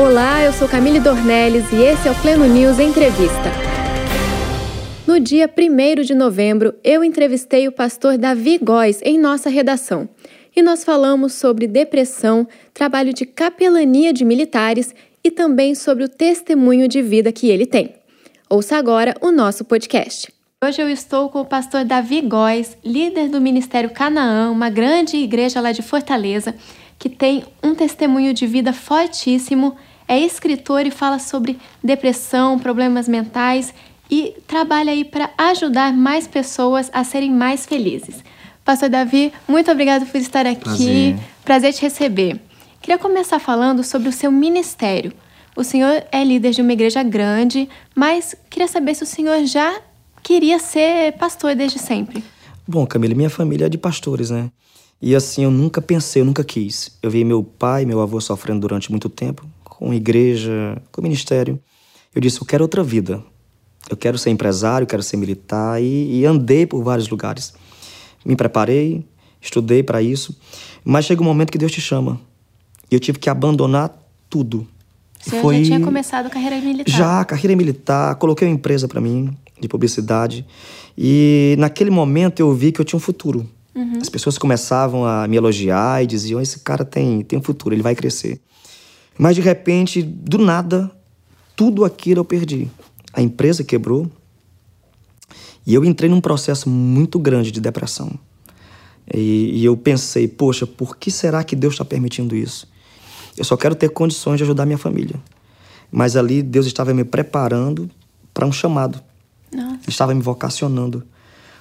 Olá, eu sou Camille Dornelles e esse é o Pleno News Entrevista. No dia 1 de novembro, eu entrevistei o pastor Davi Góes em nossa redação. E nós falamos sobre depressão, trabalho de capelania de militares e também sobre o testemunho de vida que ele tem. Ouça agora o nosso podcast. Hoje eu estou com o pastor Davi Góes, líder do Ministério Canaã, uma grande igreja lá de Fortaleza, que tem um testemunho de vida fortíssimo é escritor e fala sobre depressão, problemas mentais e trabalha aí para ajudar mais pessoas a serem mais felizes. Pastor Davi, muito obrigado por estar aqui. Prazer, Prazer te receber. Queria começar falando sobre o seu ministério. O senhor é líder de uma igreja grande, mas queria saber se o senhor já queria ser pastor desde sempre. Bom, Camila, minha família é de pastores, né? E assim, eu nunca pensei, eu nunca quis. Eu vi meu pai, meu avô sofrendo durante muito tempo com igreja, com ministério. Eu disse: eu quero outra vida. Eu quero ser empresário, quero ser militar e, e andei por vários lugares. Me preparei, estudei para isso, mas chega um momento que Deus te chama. E eu tive que abandonar tudo. Você Foi... já tinha começado a carreira militar? Já, carreira militar. Coloquei uma empresa para mim de publicidade. E naquele momento eu vi que eu tinha um futuro. Uhum. As pessoas começavam a me elogiar e diziam: esse cara tem, tem um futuro, ele vai crescer. Mas de repente, do nada, tudo aquilo eu perdi. A empresa quebrou e eu entrei num processo muito grande de depressão. E, e eu pensei, poxa, por que será que Deus está permitindo isso? Eu só quero ter condições de ajudar minha família. Mas ali Deus estava me preparando para um chamado. Nossa. Estava me vocacionando.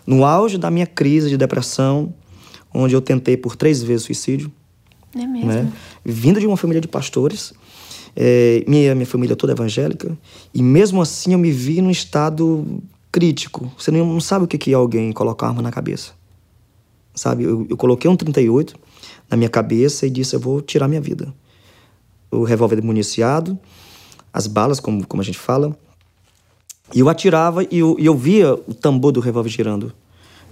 No auge da minha crise de depressão, onde eu tentei por três vezes suicídio, é mesmo? Né? Vindo de uma família de pastores, é, minha, minha família toda evangélica, e mesmo assim eu me vi num estado crítico. Você não, não sabe o que é alguém colocar arma na cabeça. Sabe? Eu, eu coloquei um 38 na minha cabeça e disse: eu vou tirar minha vida. O revólver municiado, as balas, como, como a gente fala. E eu atirava e eu, e eu via o tambor do revólver girando.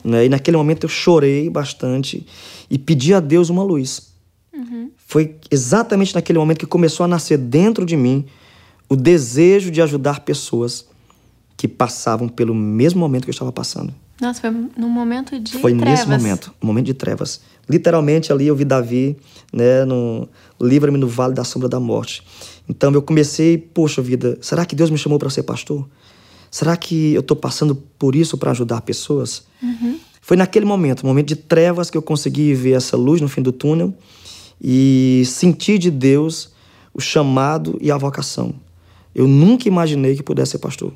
Né? E naquele momento eu chorei bastante e pedi a Deus uma luz. Uhum. Foi exatamente naquele momento que começou a nascer dentro de mim o desejo de ajudar pessoas que passavam pelo mesmo momento que eu estava passando. Nossa, foi num momento de foi trevas. Foi nesse momento, um momento de trevas. Literalmente ali eu vi Davi, né, no livra-me no vale da sombra da morte. Então eu comecei, poxa vida, será que Deus me chamou para ser pastor? Será que eu estou passando por isso para ajudar pessoas? Uhum. Foi naquele momento, momento de trevas, que eu consegui ver essa luz no fim do túnel e sentir de Deus o chamado e a vocação. Eu nunca imaginei que pudesse ser pastor.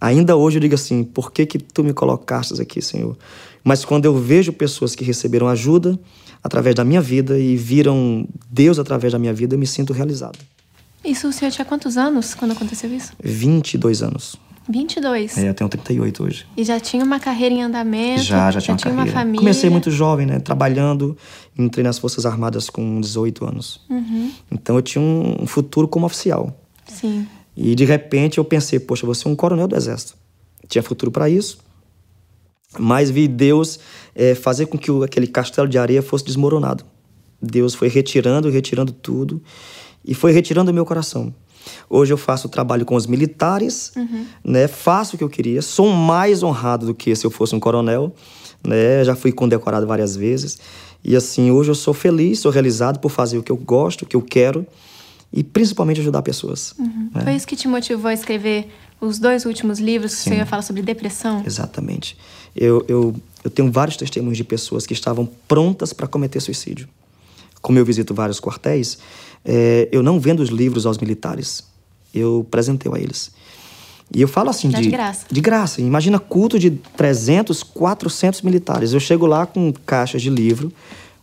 Ainda hoje eu digo assim: por que, que tu me colocaste aqui, Senhor? Mas quando eu vejo pessoas que receberam ajuda através da minha vida e viram Deus através da minha vida, eu me sinto realizado. Isso o senhor tinha quantos anos quando aconteceu isso? 22 anos. 22. É, eu tenho 38 hoje. E já tinha uma carreira em andamento? Já, já tinha, já uma, tinha uma família. Comecei muito jovem, né? Trabalhando, entrei nas Forças Armadas com 18 anos. Uhum. Então eu tinha um futuro como oficial. Sim. E de repente eu pensei, poxa, vou ser um coronel do Exército. Tinha futuro para isso. Mas vi Deus é, fazer com que o, aquele castelo de areia fosse desmoronado. Deus foi retirando, retirando tudo. E foi retirando o meu coração. Hoje eu faço trabalho com os militares, uhum. né? Faço o que eu queria, sou mais honrado do que se eu fosse um coronel, né? Já fui condecorado várias vezes. E assim, hoje eu sou feliz, sou realizado por fazer o que eu gosto, o que eu quero e principalmente ajudar pessoas. Uhum. Né? Foi isso que te motivou a escrever os dois últimos livros que Sim. você ia falar sobre depressão? Exatamente. Eu, eu, eu tenho vários testemunhos de pessoas que estavam prontas para cometer suicídio. Como eu visito vários quartéis, é, eu não vendo os livros aos militares. Eu presentei a eles. E eu falo assim de, de graça. De graça. Imagina culto de 300, 400 militares. Eu chego lá com caixas de livro.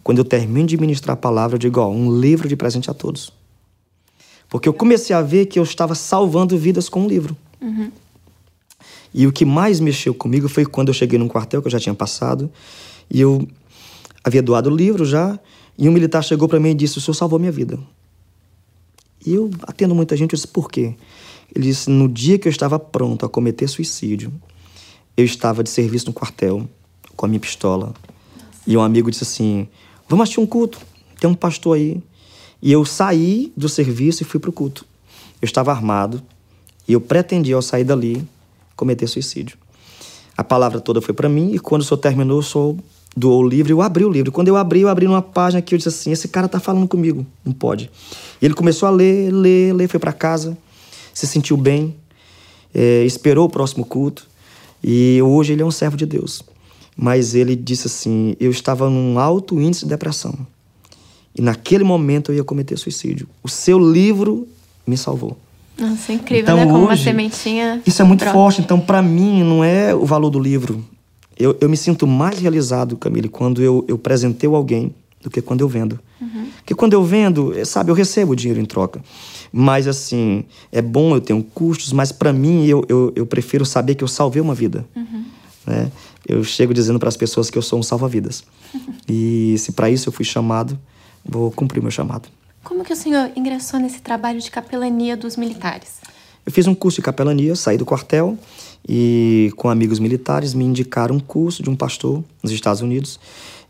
Quando eu termino de ministrar a palavra, eu digo, ó, um livro de presente a todos. Porque eu comecei a ver que eu estava salvando vidas com um livro. Uhum. E o que mais mexeu comigo foi quando eu cheguei num quartel que eu já tinha passado. E eu havia doado o livro já. E um militar chegou para mim e disse: O senhor salvou minha vida. E eu atendo muita gente, eu disse, por quê? Ele disse, no dia que eu estava pronto a cometer suicídio, eu estava de serviço no quartel, com a minha pistola. Nossa. E um amigo disse assim, vamos assistir um culto, tem um pastor aí. E eu saí do serviço e fui para o culto. Eu estava armado e eu pretendia, ao sair dali, cometer suicídio. A palavra toda foi para mim e quando o senhor terminou, o senhor doou o livro, eu abri o livro. Quando eu abri, eu abri numa página que eu disse assim: esse cara tá falando comigo, não pode. E ele começou a ler, ler, ler, foi para casa, se sentiu bem, é, esperou o próximo culto e hoje ele é um servo de Deus. Mas ele disse assim: eu estava num alto índice de depressão e naquele momento eu ia cometer suicídio. O seu livro me salvou. Nossa, é incrível, então, né? Como hoje, uma sementinha. Isso é muito forte. Então, para mim, não é o valor do livro. Eu, eu me sinto mais realizado, Camille, quando eu, eu presenteio alguém do que quando eu vendo. Uhum. Porque quando eu vendo, sabe, eu recebo dinheiro em troca. Mas, assim, é bom, eu tenho custos, mas para mim, eu, eu, eu, prefiro saber que eu salvei uma vida. Uhum. Né? Eu chego dizendo para as pessoas que eu sou um salva-vidas. Uhum. E se para isso eu fui chamado, vou cumprir meu chamado. Como que o senhor ingressou nesse trabalho de capelania dos militares? Eu fiz um curso de capelania, saí do quartel e com amigos militares me indicaram um curso de um pastor nos Estados Unidos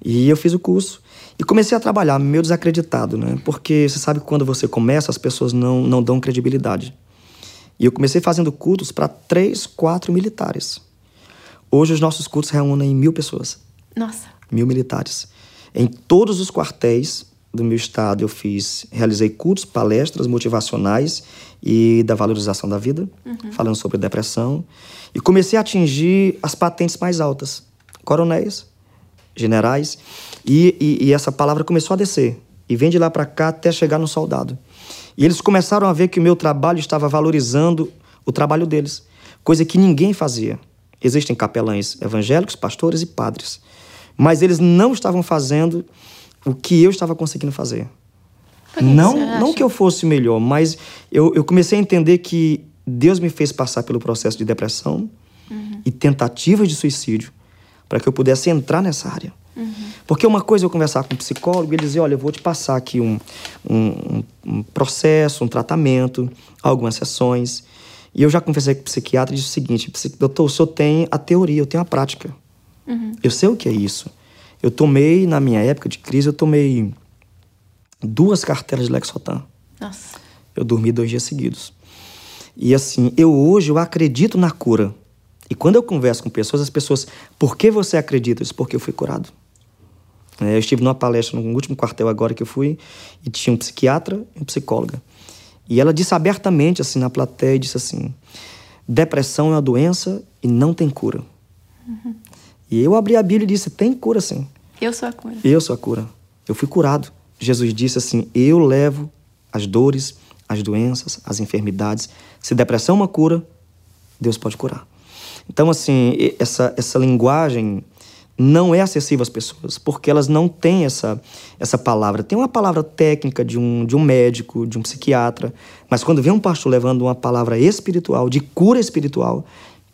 e eu fiz o curso e comecei a trabalhar meio desacreditado, né? Porque você sabe que quando você começa as pessoas não, não dão credibilidade. E eu comecei fazendo cultos para três, quatro militares. Hoje os nossos cultos reúnem mil pessoas. Nossa. Mil militares. Em todos os quartéis do meu estado eu fiz, realizei cultos, palestras motivacionais e da valorização da vida, uhum. falando sobre depressão, e comecei a atingir as patentes mais altas, coronéis, generais, e, e, e essa palavra começou a descer, e vem de lá para cá até chegar no soldado. E eles começaram a ver que o meu trabalho estava valorizando o trabalho deles, coisa que ninguém fazia. Existem capelães evangélicos, pastores e padres, mas eles não estavam fazendo o que eu estava conseguindo fazer. Não, não que eu fosse melhor, mas eu, eu comecei a entender que Deus me fez passar pelo processo de depressão uhum. e tentativas de suicídio para que eu pudesse entrar nessa área. Uhum. Porque uma coisa é eu conversar com um psicólogo e ele dizer, olha, eu vou te passar aqui um, um, um processo, um tratamento, algumas sessões. E eu já conversei com o psiquiatra e disse o seguinte, doutor, o senhor tem a teoria, eu tenho a prática. Uhum. Eu sei o que é isso. Eu tomei, na minha época de crise, eu tomei duas cartelas de Lexotan. Nossa. Eu dormi dois dias seguidos. E assim, eu hoje eu acredito na cura. E quando eu converso com pessoas, as pessoas, por que você acredita? Eu disse, porque eu fui curado. É, eu estive numa palestra no último quartel agora que eu fui e tinha um psiquiatra e um psicóloga. E ela disse abertamente assim na plateia, disse assim: depressão é uma doença e não tem cura. Uhum. E eu abri a Bíblia e disse: tem cura sim. Eu sou a cura. Eu sou a cura. Eu fui curado. Jesus disse assim: eu levo as dores, as doenças, as enfermidades. Se depressão é uma cura, Deus pode curar. Então, assim, essa, essa linguagem não é acessível às pessoas, porque elas não têm essa, essa palavra. Tem uma palavra técnica de um, de um médico, de um psiquiatra, mas quando vem um pastor levando uma palavra espiritual, de cura espiritual,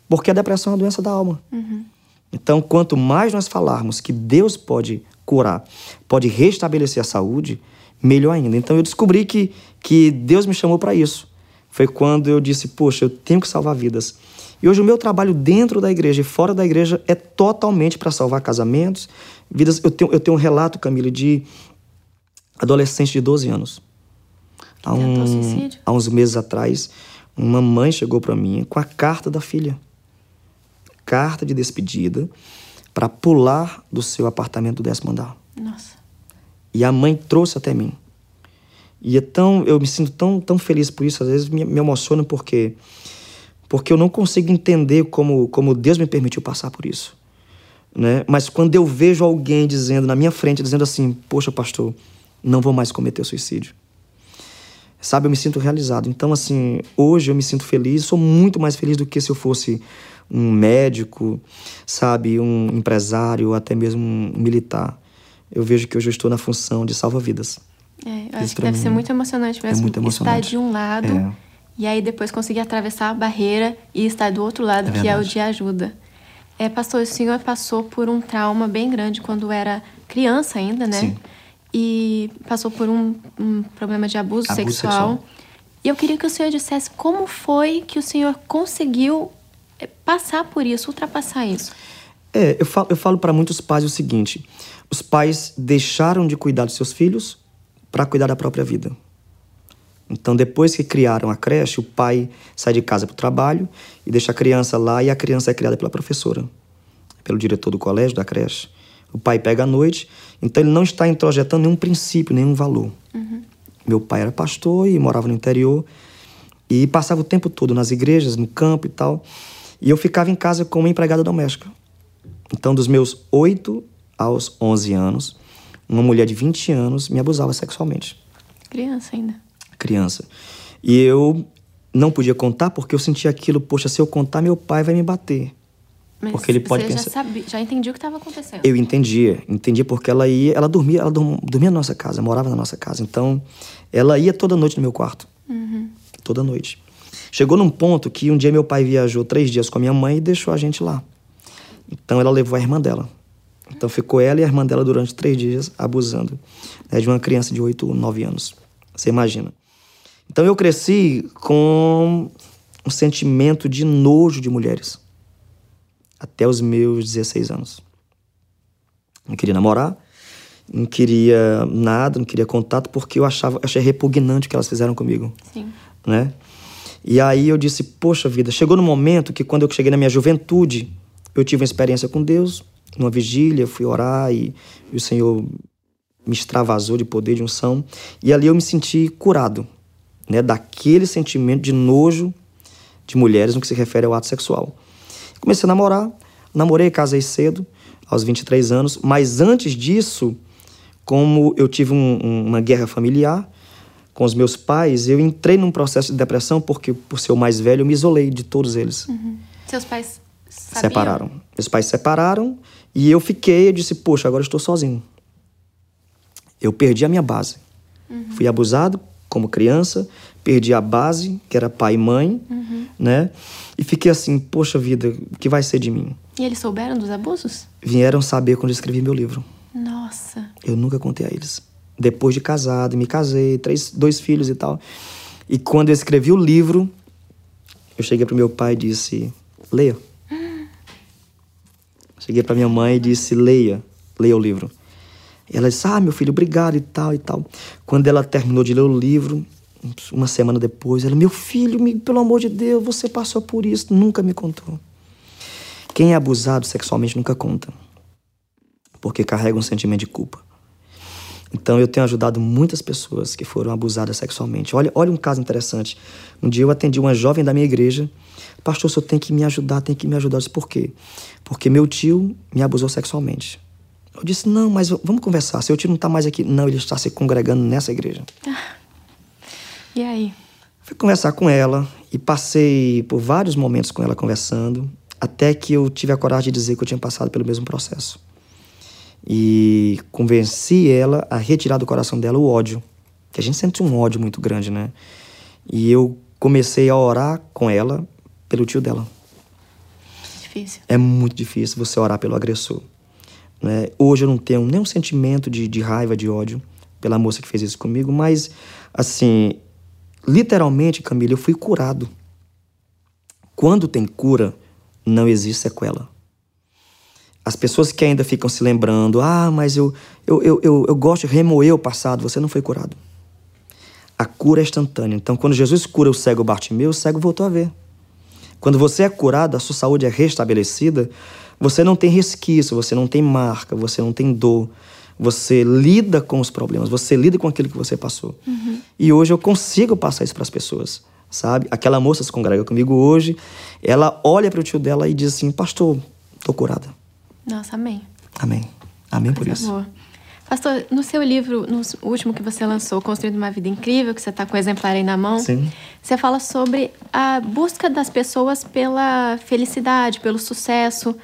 porque a depressão é uma doença da alma. Uhum. Então, quanto mais nós falarmos que Deus pode curar, pode restabelecer a saúde, melhor ainda. Então, eu descobri que, que Deus me chamou para isso. Foi quando eu disse: Poxa, eu tenho que salvar vidas. E hoje o meu trabalho dentro da igreja e fora da igreja é totalmente para salvar casamentos, vidas. Eu tenho, eu tenho um relato, Camila, de adolescente de 12 anos. Há, um, há uns meses atrás, uma mãe chegou para mim com a carta da filha carta de despedida para pular do seu apartamento do décimo andar. Nossa. E a mãe trouxe até mim. E é tão, eu me sinto tão, tão feliz por isso, às vezes me, me emociona porque porque eu não consigo entender como, como Deus me permitiu passar por isso. Né? Mas quando eu vejo alguém dizendo na minha frente, dizendo assim, poxa, pastor, não vou mais cometer suicídio. Sabe, eu me sinto realizado. Então, assim, hoje eu me sinto feliz, sou muito mais feliz do que se eu fosse um médico, sabe, um empresário, ou até mesmo um militar. Eu vejo que hoje eu estou na função de salva-vidas. É, acho que deve ser muito emocionante mesmo. É muito emocionante. Estar de um lado é. e aí depois conseguir atravessar a barreira e estar do outro lado, é que é o de ajuda. É, pastor, o senhor passou por um trauma bem grande quando era criança ainda, né? Sim. E passou por um, um problema de abuso, abuso sexual. sexual. E eu queria que o senhor dissesse como foi que o senhor conseguiu é, passar por isso, ultrapassar isso. É, eu falo, eu falo para muitos pais o seguinte: os pais deixaram de cuidar dos seus filhos para cuidar da própria vida. Então, depois que criaram a creche, o pai sai de casa para o trabalho e deixa a criança lá e a criança é criada pela professora, pelo diretor do colégio, da creche. O pai pega à noite, então ele não está introjetando nenhum princípio, nenhum valor. Uhum. Meu pai era pastor e morava no interior e passava o tempo todo nas igrejas, no campo e tal. E eu ficava em casa como empregada doméstica. Então, dos meus 8 aos 11 anos, uma mulher de 20 anos me abusava sexualmente. Criança ainda criança. E eu não podia contar porque eu sentia aquilo, poxa, se eu contar, meu pai vai me bater. Mas porque ele pode você pensar. já, sabia, já entendia o que estava acontecendo. Eu entendia, entendia porque ela ia, ela dormia, ela dormia na nossa casa, morava na nossa casa. Então, ela ia toda noite no meu quarto. Uhum. Toda noite. Chegou num ponto que um dia meu pai viajou três dias com a minha mãe e deixou a gente lá. Então ela levou a irmã dela. Então ficou ela e a irmã dela durante três dias abusando né, de uma criança de oito, nove anos. Você imagina. Então eu cresci com um sentimento de nojo de mulheres. Até os meus 16 anos. Não queria namorar, não queria nada, não queria contato, porque eu achava, achei repugnante o que elas fizeram comigo. Sim. Né? E aí eu disse, poxa vida, chegou no momento que quando eu cheguei na minha juventude, eu tive uma experiência com Deus, numa vigília, fui orar e, e o Senhor me extravasou de poder, de unção, e ali eu me senti curado né, daquele sentimento de nojo de mulheres no que se refere ao ato sexual. Comecei a namorar, namorei, casei cedo, aos 23 anos, mas antes disso, como eu tive um, um, uma guerra familiar com os meus pais, eu entrei num processo de depressão porque, por ser o mais velho, eu me isolei de todos eles. Uhum. Seus pais sabiam? separaram. Meus pais separaram e eu fiquei, eu disse, poxa, agora estou sozinho. Eu perdi a minha base. Uhum. Fui abusado como criança, perdi a base, que era pai e mãe, uhum. né? E fiquei assim, poxa vida, o que vai ser de mim? E eles souberam dos abusos? Vieram saber quando eu escrevi meu livro. Nossa. Eu nunca contei a eles. Depois de casado, me casei, três, dois filhos e tal. E quando eu escrevi o livro, eu cheguei para meu pai e disse: leia. Cheguei para minha mãe e disse: leia, leia o livro. E ela disse: Ah, meu filho, obrigado e tal e tal. Quando ela terminou de ler o livro, uma semana depois, ela: Meu filho, me, pelo amor de Deus, você passou por isso, nunca me contou. Quem é abusado sexualmente nunca conta, porque carrega um sentimento de culpa. Então eu tenho ajudado muitas pessoas que foram abusadas sexualmente. Olha, olha um caso interessante. Um dia eu atendi uma jovem da minha igreja. Pastor, o senhor tem que me ajudar, tem que me ajudar. Eu disse, por quê? Porque meu tio me abusou sexualmente. Eu disse, não, mas vamos conversar. Seu tio não está mais aqui. Não, ele está se congregando nessa igreja. Ah. E aí? Fui conversar com ela e passei por vários momentos com ela conversando, até que eu tive a coragem de dizer que eu tinha passado pelo mesmo processo. E convenci ela a retirar do coração dela o ódio, que a gente sente um ódio muito grande, né? E eu comecei a orar com ela pelo tio dela. Difícil. É muito difícil você orar pelo agressor. Né? Hoje eu não tenho nenhum sentimento de, de raiva, de ódio pela moça que fez isso comigo, mas, assim, literalmente, Camila, eu fui curado. Quando tem cura, não existe sequela. As pessoas que ainda ficam se lembrando, ah, mas eu, eu, eu, eu, eu gosto de remoer o passado, você não foi curado. A cura é instantânea. Então, quando Jesus cura o cego Bartimeu, o cego voltou a ver. Quando você é curado, a sua saúde é restabelecida, você não tem resquício, você não tem marca, você não tem dor. Você lida com os problemas, você lida com aquilo que você passou. Uhum. E hoje eu consigo passar isso para as pessoas, sabe? Aquela moça se congrega comigo hoje, ela olha para o tio dela e diz assim: Pastor, tô curada. Nossa, amém. Amém. Amém por isso. boa. Pastor, no seu livro, no último que você lançou, Construindo uma Vida Incrível, que você está com o exemplar aí na mão, Sim. você fala sobre a busca das pessoas pela felicidade, pelo sucesso.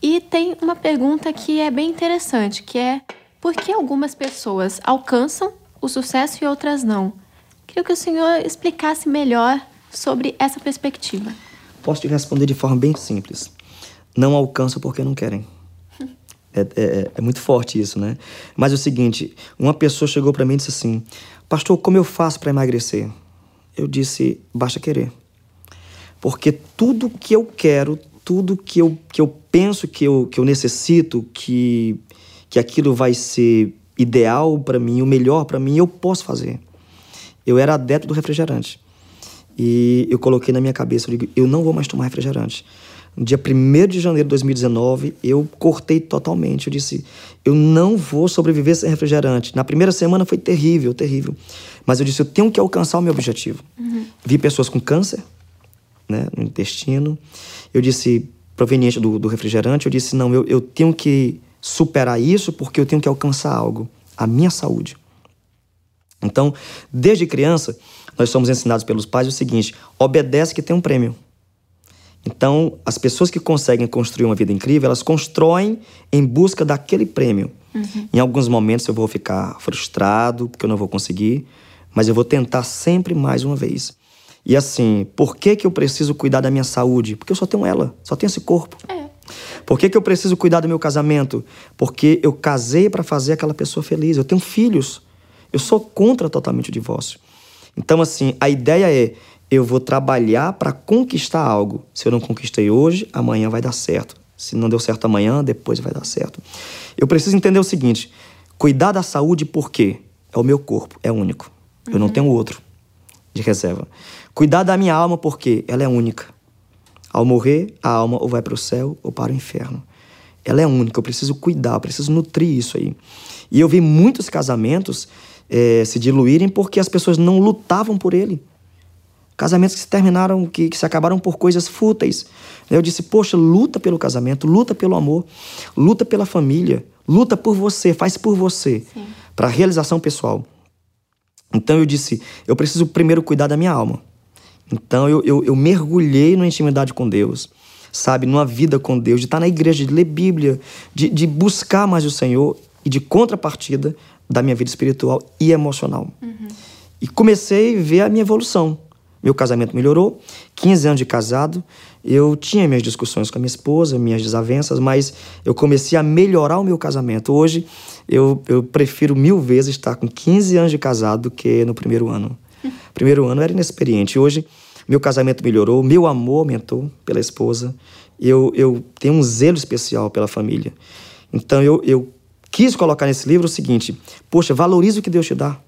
E tem uma pergunta que é bem interessante, que é por que algumas pessoas alcançam o sucesso e outras não? Queria que o senhor explicasse melhor sobre essa perspectiva. Posso te responder de forma bem simples. Não alcançam porque não querem. É, é, é muito forte isso, né? Mas é o seguinte: uma pessoa chegou para mim e disse assim, Pastor, como eu faço para emagrecer? Eu disse, basta querer. Porque tudo que eu quero, tudo que eu, que eu penso que eu, que eu necessito, que, que aquilo vai ser ideal para mim, o melhor para mim, eu posso fazer. Eu era adepto do refrigerante. E eu coloquei na minha cabeça, eu digo, eu não vou mais tomar refrigerante. No dia 1 de janeiro de 2019, eu cortei totalmente. Eu disse, eu não vou sobreviver sem refrigerante. Na primeira semana foi terrível, terrível. Mas eu disse, eu tenho que alcançar o meu objetivo. Uhum. Vi pessoas com câncer, né, no intestino. Eu disse, proveniente do, do refrigerante, eu disse, não, eu, eu tenho que superar isso porque eu tenho que alcançar algo, a minha saúde. Então, desde criança, nós somos ensinados pelos pais o seguinte: obedece que tem um prêmio. Então, as pessoas que conseguem construir uma vida incrível, elas constroem em busca daquele prêmio. Uhum. Em alguns momentos eu vou ficar frustrado, porque eu não vou conseguir, mas eu vou tentar sempre mais uma vez. E assim, por que, que eu preciso cuidar da minha saúde? Porque eu só tenho ela, só tenho esse corpo. É. Por que, que eu preciso cuidar do meu casamento? Porque eu casei para fazer aquela pessoa feliz. Eu tenho filhos. Eu sou contra totalmente o divórcio. Então, assim, a ideia é: eu vou trabalhar para conquistar algo. Se eu não conquistei hoje, amanhã vai dar certo. Se não deu certo amanhã, depois vai dar certo. Eu preciso entender o seguinte: cuidar da saúde, por quê? É o meu corpo, é único. Eu não uhum. tenho outro de reserva. Cuidar da minha alma, porque ela é única. Ao morrer, a alma ou vai para o céu ou para o inferno. Ela é única, eu preciso cuidar, eu preciso nutrir isso aí. E eu vi muitos casamentos é, se diluírem porque as pessoas não lutavam por ele. Casamentos que se terminaram, que, que se acabaram por coisas fúteis. Eu disse, poxa, luta pelo casamento, luta pelo amor, luta pela família, luta por você, faz por você, para realização pessoal. Então eu disse, eu preciso primeiro cuidar da minha alma. Então eu, eu, eu mergulhei na intimidade com Deus, sabe, numa vida com Deus, de estar na igreja, de ler Bíblia, de, de buscar mais o Senhor e de contrapartida da minha vida espiritual e emocional. Uhum. E comecei a ver a minha evolução. Meu casamento melhorou, 15 anos de casado, eu tinha minhas discussões com a minha esposa, minhas desavenças, mas eu comecei a melhorar o meu casamento. Hoje, eu, eu prefiro mil vezes estar com 15 anos de casado do que no primeiro ano. Primeiro ano era inexperiente. Hoje, meu casamento melhorou, meu amor aumentou pela esposa. Eu, eu tenho um zelo especial pela família. Então, eu, eu quis colocar nesse livro o seguinte: poxa, valorize o que Deus te dá.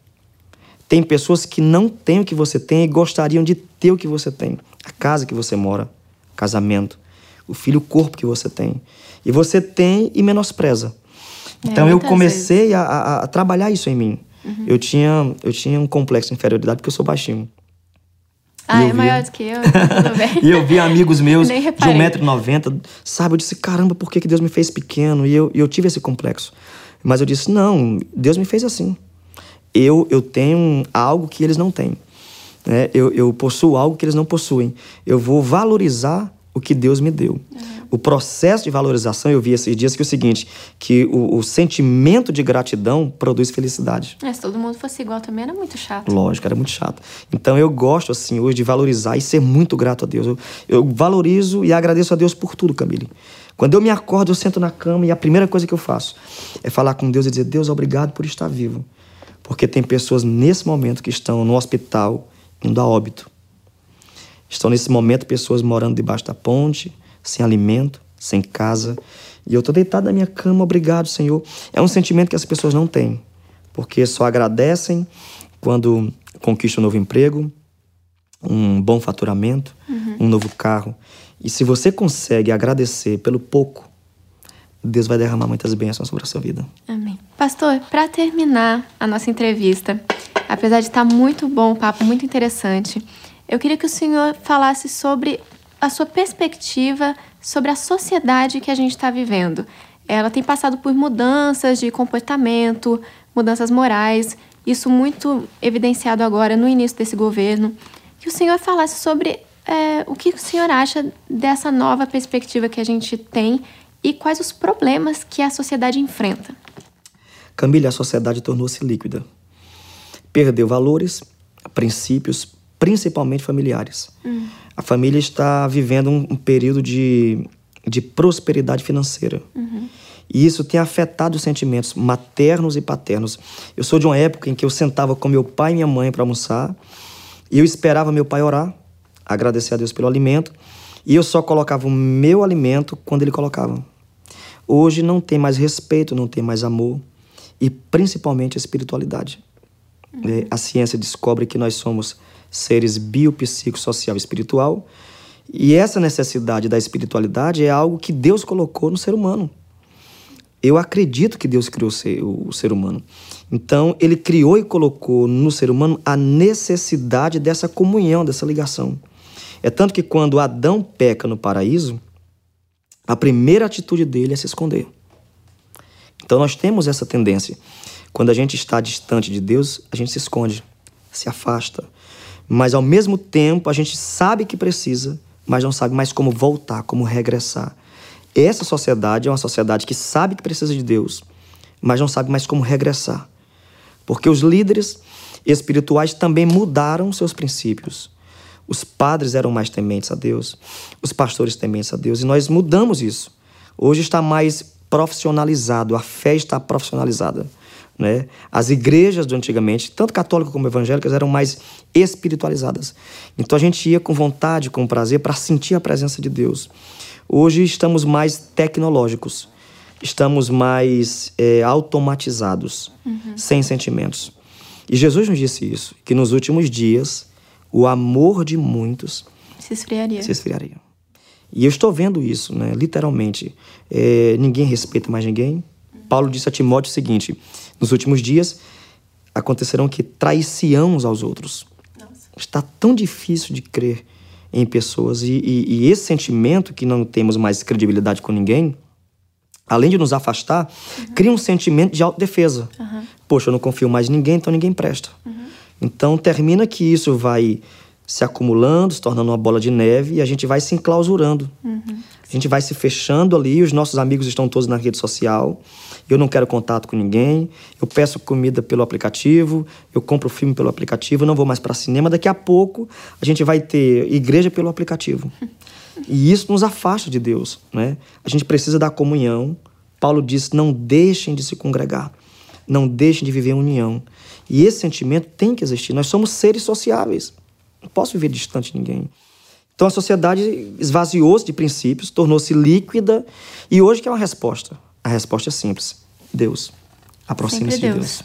Tem pessoas que não têm o que você tem e gostariam de ter o que você tem. A casa que você mora, casamento, o filho, o corpo que você tem. E você tem e menospreza. É, então eu comecei a, a, a, trabalhar isso em mim. Uhum. Eu, tinha, eu tinha um complexo de inferioridade porque eu sou baixinho. Ah, é via... maior do que eu, tudo bem. e eu vi amigos meus de 1,90m, sabe? Eu disse, caramba, por que, que Deus me fez pequeno? E eu, e eu tive esse complexo. Mas eu disse, não, Deus me fez assim. Eu, eu tenho algo que eles não têm. Né? Eu, eu possuo algo que eles não possuem. Eu vou valorizar o que Deus me deu. Uhum. O processo de valorização, eu vi esses dias que é o seguinte, que o, o sentimento de gratidão produz felicidade. É, se todo mundo fosse igual também era muito chato. Lógico, era muito chato. Então eu gosto, assim, hoje de valorizar e ser muito grato a Deus. Eu, eu valorizo e agradeço a Deus por tudo, Camille. Quando eu me acordo, eu sento na cama e a primeira coisa que eu faço é falar com Deus e dizer: Deus, obrigado por estar vivo. Porque tem pessoas nesse momento que estão no hospital indo a óbito. Estão nesse momento pessoas morando debaixo da ponte, sem alimento, sem casa. E eu estou deitado na minha cama, obrigado, Senhor. É um sentimento que as pessoas não têm, porque só agradecem quando conquistam um novo emprego, um bom faturamento, uhum. um novo carro. E se você consegue agradecer pelo pouco, Deus vai derramar muitas bênçãos sobre a sua vida. Amém. Pastor, para terminar a nossa entrevista, apesar de estar muito bom o papo, muito interessante, eu queria que o senhor falasse sobre a sua perspectiva sobre a sociedade que a gente está vivendo. Ela tem passado por mudanças de comportamento, mudanças morais, isso muito evidenciado agora no início desse governo. Que o senhor falasse sobre é, o que o senhor acha dessa nova perspectiva que a gente tem e quais os problemas que a sociedade enfrenta. Camila, a sociedade tornou-se líquida. Perdeu valores, princípios, principalmente familiares. Hum. A família está vivendo um, um período de, de prosperidade financeira. Uhum. E isso tem afetado os sentimentos maternos e paternos. Eu sou de uma época em que eu sentava com meu pai e minha mãe para almoçar e eu esperava meu pai orar, agradecer a Deus pelo alimento, e eu só colocava o meu alimento quando ele colocava. Hoje não tem mais respeito, não tem mais amor. e principalmente a espiritualidade. Uhum. A ciência descobre que nós somos seres biopsicossocial e espiritual, e essa necessidade da espiritualidade é algo que Deus colocou no ser humano. Eu acredito que Deus criou o ser humano. Então, ele criou e colocou no ser humano a necessidade dessa comunhão, dessa ligação. É tanto que quando Adão peca no paraíso, a primeira atitude dele é se esconder. Então, nós temos essa tendência. Quando a gente está distante de Deus, a gente se esconde, se afasta. Mas, ao mesmo tempo, a gente sabe que precisa, mas não sabe mais como voltar, como regressar. Essa sociedade é uma sociedade que sabe que precisa de Deus, mas não sabe mais como regressar. Porque os líderes espirituais também mudaram seus princípios. Os padres eram mais tementes a Deus, os pastores tementes a Deus, e nós mudamos isso. Hoje está mais profissionalizado, a fé está profissionalizada. Né? As igrejas do antigamente, tanto católicas como evangélicas, eram mais espiritualizadas. Então a gente ia com vontade, com prazer, para sentir a presença de Deus. Hoje estamos mais tecnológicos, estamos mais é, automatizados, uhum. sem sentimentos. E Jesus nos disse isso, que nos últimos dias o amor de muitos se esfriaria. Se esfriaria. E eu estou vendo isso, né? literalmente. É, ninguém respeita mais ninguém. Paulo disse a Timóteo o seguinte: nos últimos dias acontecerão que traição uns aos outros. Nossa. Está tão difícil de crer em pessoas. E, e, e, esse sentimento que não temos mais credibilidade com ninguém, além de nos afastar, uhum. cria um sentimento de autodefesa. Uhum. Poxa, eu não confio mais em ninguém, então ninguém presta. Uhum. Então termina que isso vai se acumulando, se tornando uma bola de neve e a gente vai se enclausurando. Uhum. A gente vai se fechando ali, os nossos amigos estão todos na rede social. Eu não quero contato com ninguém. Eu peço comida pelo aplicativo, eu compro filme pelo aplicativo, não vou mais para cinema. Daqui a pouco a gente vai ter igreja pelo aplicativo. E isso nos afasta de Deus, né? A gente precisa da comunhão. Paulo diz: "Não deixem de se congregar. Não deixem de viver em união". E esse sentimento tem que existir. Nós somos seres sociáveis. Não posso viver distante de ninguém. Então a sociedade esvaziou-se de princípios, tornou-se líquida e hoje que é uma resposta? A resposta é simples: Deus. Aproxime-se de Deus.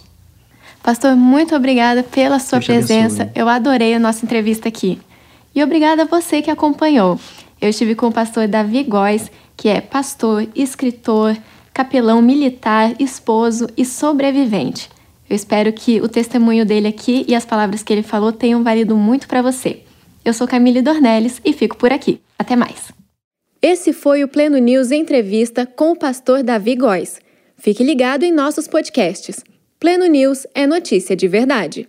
Pastor, muito obrigada pela sua Deus presença. Eu adorei a nossa entrevista aqui. E obrigada a você que acompanhou. Eu estive com o pastor Davi Góes, que é pastor, escritor, capelão militar, esposo e sobrevivente. Eu espero que o testemunho dele aqui e as palavras que ele falou tenham valido muito para você. Eu sou Camille Dornelles e fico por aqui. Até mais. Esse foi o Pleno News Entrevista com o pastor Davi Góes. Fique ligado em nossos podcasts. Pleno News é notícia de verdade.